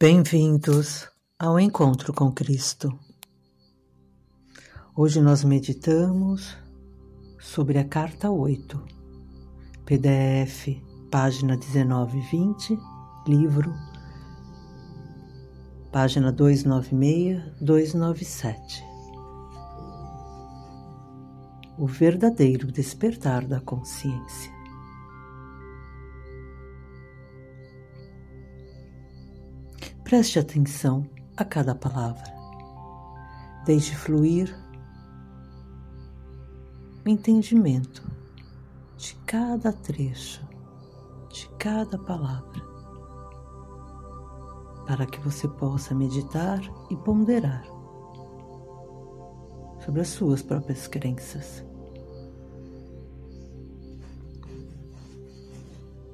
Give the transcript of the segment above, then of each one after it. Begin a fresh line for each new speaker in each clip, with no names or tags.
Bem-vindos ao Encontro com Cristo. Hoje nós meditamos sobre a Carta 8, PDF, página 19 e 20, livro, página 296, 297. O verdadeiro despertar da consciência. Preste atenção a cada palavra. Deixe fluir o entendimento de cada trecho, de cada palavra, para que você possa meditar e ponderar sobre as suas próprias crenças.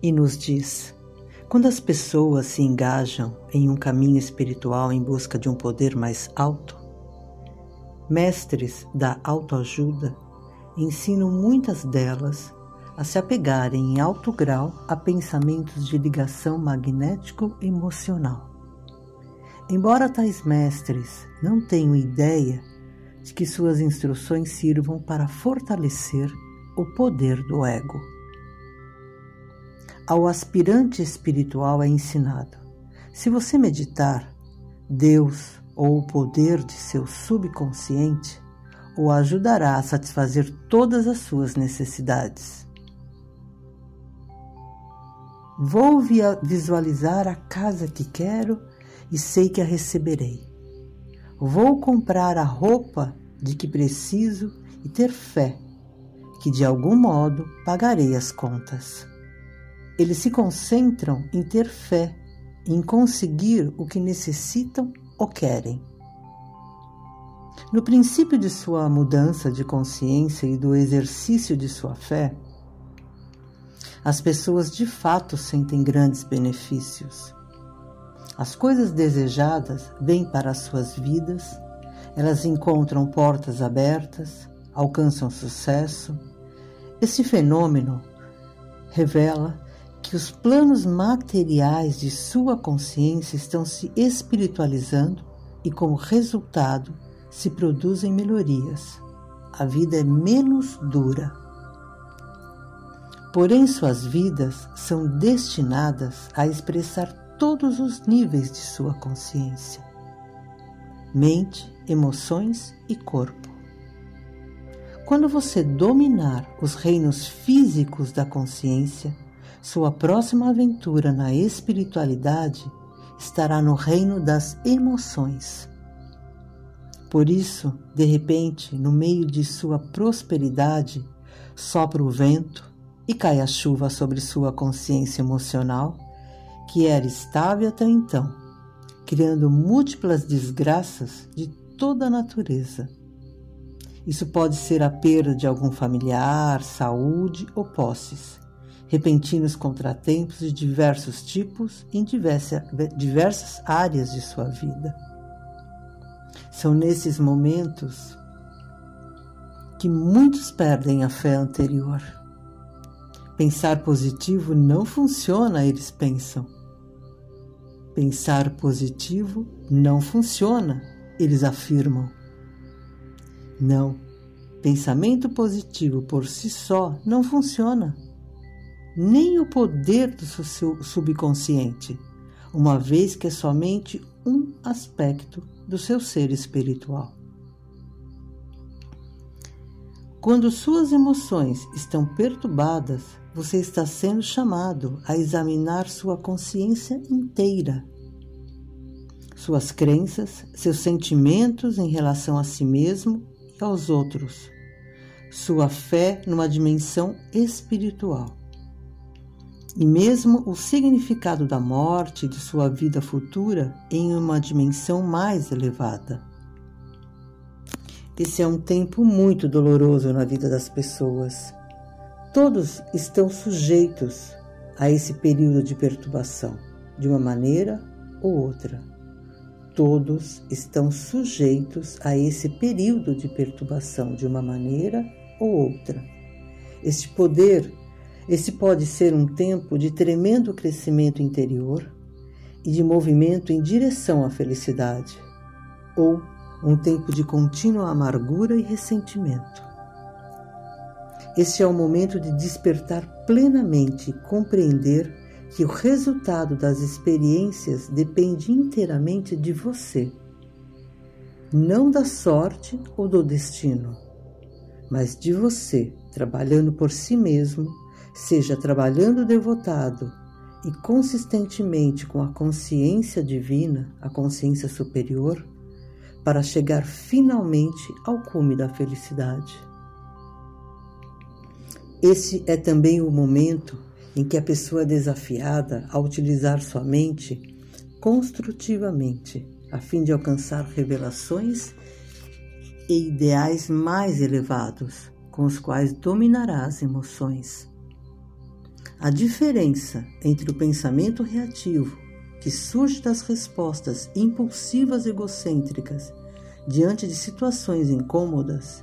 E nos diz: quando as pessoas se engajam em um caminho espiritual em busca de um poder mais alto, mestres da autoajuda ensinam muitas delas a se apegarem em alto grau a pensamentos de ligação magnético-emocional. Embora tais mestres não tenham ideia de que suas instruções sirvam para fortalecer o poder do ego ao aspirante espiritual é ensinado: se você meditar, Deus ou o poder de seu subconsciente o ajudará a satisfazer todas as suas necessidades. Vou visualizar a casa que quero e sei que a receberei. Vou comprar a roupa de que preciso e ter fé que de algum modo pagarei as contas. Eles se concentram em ter fé, em conseguir o que necessitam ou querem. No princípio de sua mudança de consciência e do exercício de sua fé, as pessoas de fato sentem grandes benefícios. As coisas desejadas vêm para as suas vidas, elas encontram portas abertas, alcançam sucesso. Esse fenômeno revela que os planos materiais de sua consciência estão se espiritualizando e, como resultado, se produzem melhorias. A vida é menos dura. Porém, suas vidas são destinadas a expressar todos os níveis de sua consciência: mente, emoções e corpo. Quando você dominar os reinos físicos da consciência, sua próxima aventura na espiritualidade estará no reino das emoções. Por isso, de repente, no meio de sua prosperidade, sopra o vento e cai a chuva sobre sua consciência emocional, que era estável até então, criando múltiplas desgraças de toda a natureza. Isso pode ser a perda de algum familiar, saúde ou posses repentinos contratempos de diversos tipos em diversas áreas de sua vida. São nesses momentos que muitos perdem a fé anterior. Pensar positivo não funciona, eles pensam. Pensar positivo não funciona, eles afirmam. Não, pensamento positivo por si só não funciona nem o poder do seu subconsciente, uma vez que é somente um aspecto do seu ser espiritual. Quando suas emoções estão perturbadas, você está sendo chamado a examinar sua consciência inteira. Suas crenças, seus sentimentos em relação a si mesmo e aos outros. Sua fé numa dimensão espiritual e mesmo o significado da morte de sua vida futura em uma dimensão mais elevada. Esse é um tempo muito doloroso na vida das pessoas. Todos estão sujeitos a esse período de perturbação, de uma maneira ou outra. Todos estão sujeitos a esse período de perturbação, de uma maneira ou outra. Este poder esse pode ser um tempo de tremendo crescimento interior, e de movimento em direção à felicidade, ou um tempo de contínua amargura e ressentimento. Este é o momento de despertar plenamente e compreender que o resultado das experiências depende inteiramente de você, não da sorte ou do destino, mas de você trabalhando por si mesmo, seja trabalhando devotado e consistentemente com a consciência divina, a consciência superior, para chegar finalmente ao cume da felicidade. Esse é também o momento em que a pessoa é desafiada a utilizar sua mente construtivamente, a fim de alcançar revelações e ideais mais elevados, com os quais dominará as emoções. A diferença entre o pensamento reativo, que surge das respostas impulsivas egocêntricas diante de situações incômodas,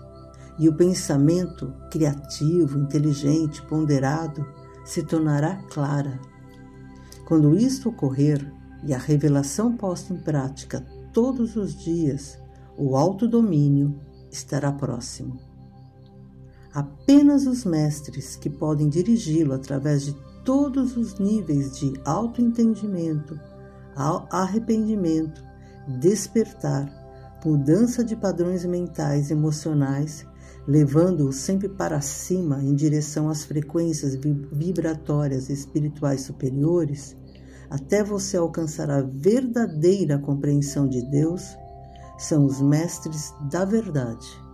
e o pensamento criativo, inteligente, ponderado se tornará clara. Quando isto ocorrer e a revelação posta em prática todos os dias, o autodomínio estará próximo. Apenas os mestres que podem dirigi-lo através de todos os níveis de autoentendimento, arrependimento, despertar, mudança de padrões mentais e emocionais, levando-o sempre para cima em direção às frequências vibratórias espirituais superiores, até você alcançar a verdadeira compreensão de Deus, são os mestres da verdade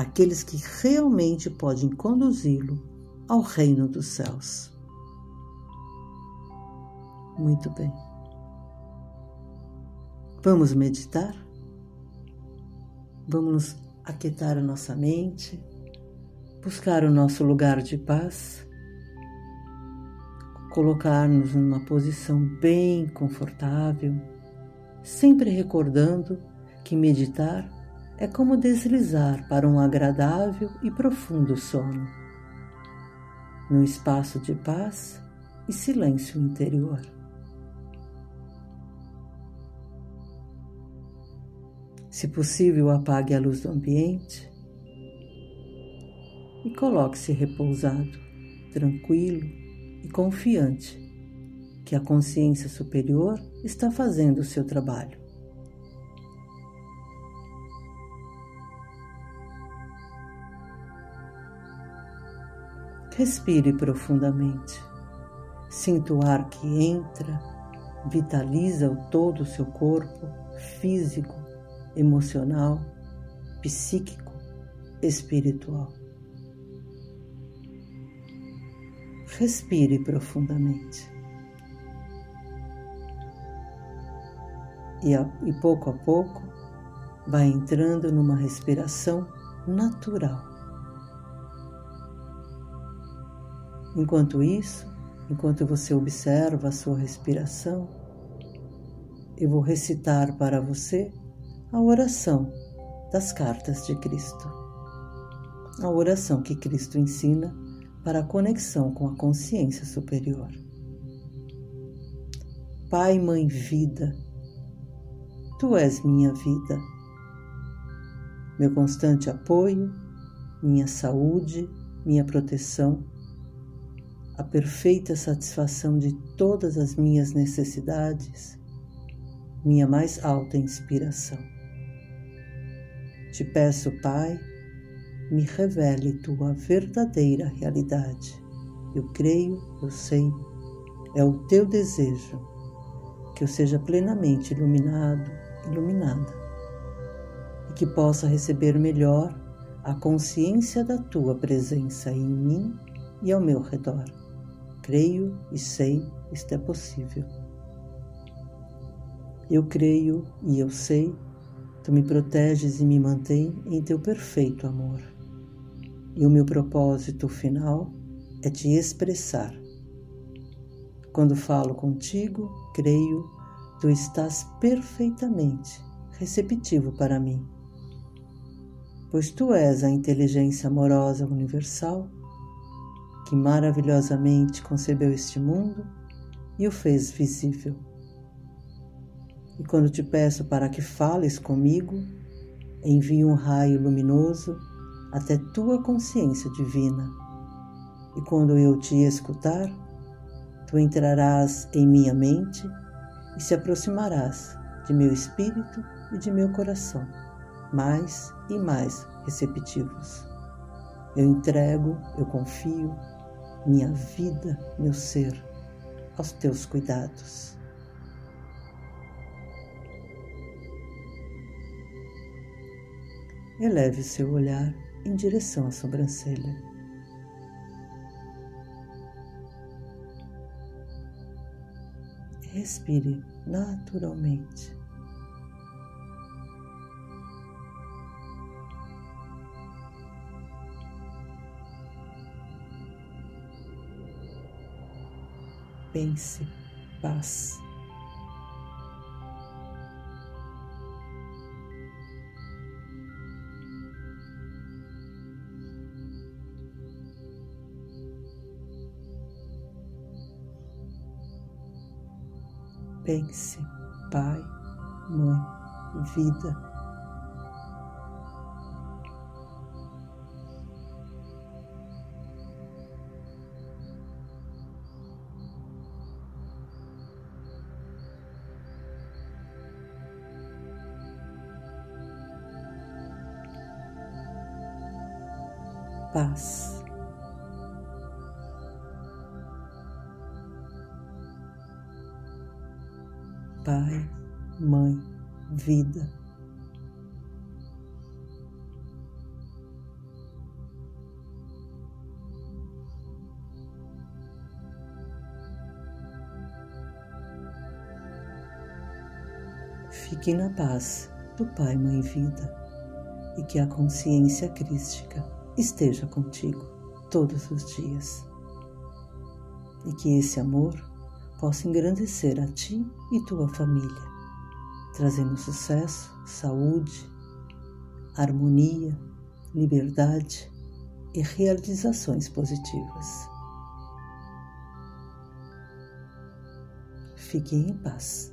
aqueles que realmente podem conduzi-lo ao reino dos céus. Muito bem. Vamos meditar? Vamos aquietar a nossa mente, buscar o nosso lugar de paz, colocar-nos numa posição bem confortável, sempre recordando que meditar é como deslizar para um agradável e profundo sono, no espaço de paz e silêncio interior. Se possível, apague a luz do ambiente e coloque-se repousado, tranquilo e confiante que a consciência superior está fazendo o seu trabalho. Respire profundamente. Sinta o ar que entra, vitaliza todo o seu corpo físico, emocional, psíquico, espiritual. Respire profundamente. E, a, e pouco a pouco vai entrando numa respiração natural. Enquanto isso, enquanto você observa a sua respiração, eu vou recitar para você a oração das cartas de Cristo. A oração que Cristo ensina para a conexão com a consciência superior. Pai, Mãe, Vida, Tu és minha vida, meu constante apoio, minha saúde, minha proteção a perfeita satisfação de todas as minhas necessidades, minha mais alta inspiração. Te peço, Pai, me revele tua verdadeira realidade. Eu creio, eu sei, é o teu desejo que eu seja plenamente iluminado, iluminada, e que possa receber melhor a consciência da tua presença em mim e ao meu redor. Creio e sei isto é possível. Eu creio e eu sei, tu me proteges e me mantém em teu perfeito amor. E o meu propósito final é te expressar. Quando falo contigo, creio, tu estás perfeitamente receptivo para mim, pois tu és a inteligência amorosa universal que maravilhosamente concebeu este mundo e o fez visível. E quando te peço para que fales comigo, envio um raio luminoso até tua consciência divina. E quando eu te escutar, tu entrarás em minha mente e se aproximarás de meu espírito e de meu coração, mais e mais receptivos. Eu entrego, eu confio minha vida, meu ser, aos teus cuidados. Eleve seu olhar em direção à sobrancelha. Respire naturalmente. Pense paz. Pense, pai, mãe, vida. Paz. pai, mãe, vida. Fique na paz do Pai, Mãe, Vida e que a consciência crística esteja contigo todos os dias. E que esse amor possa engrandecer a ti e tua família, trazendo sucesso, saúde, harmonia, liberdade e realizações positivas. Fiquem em paz.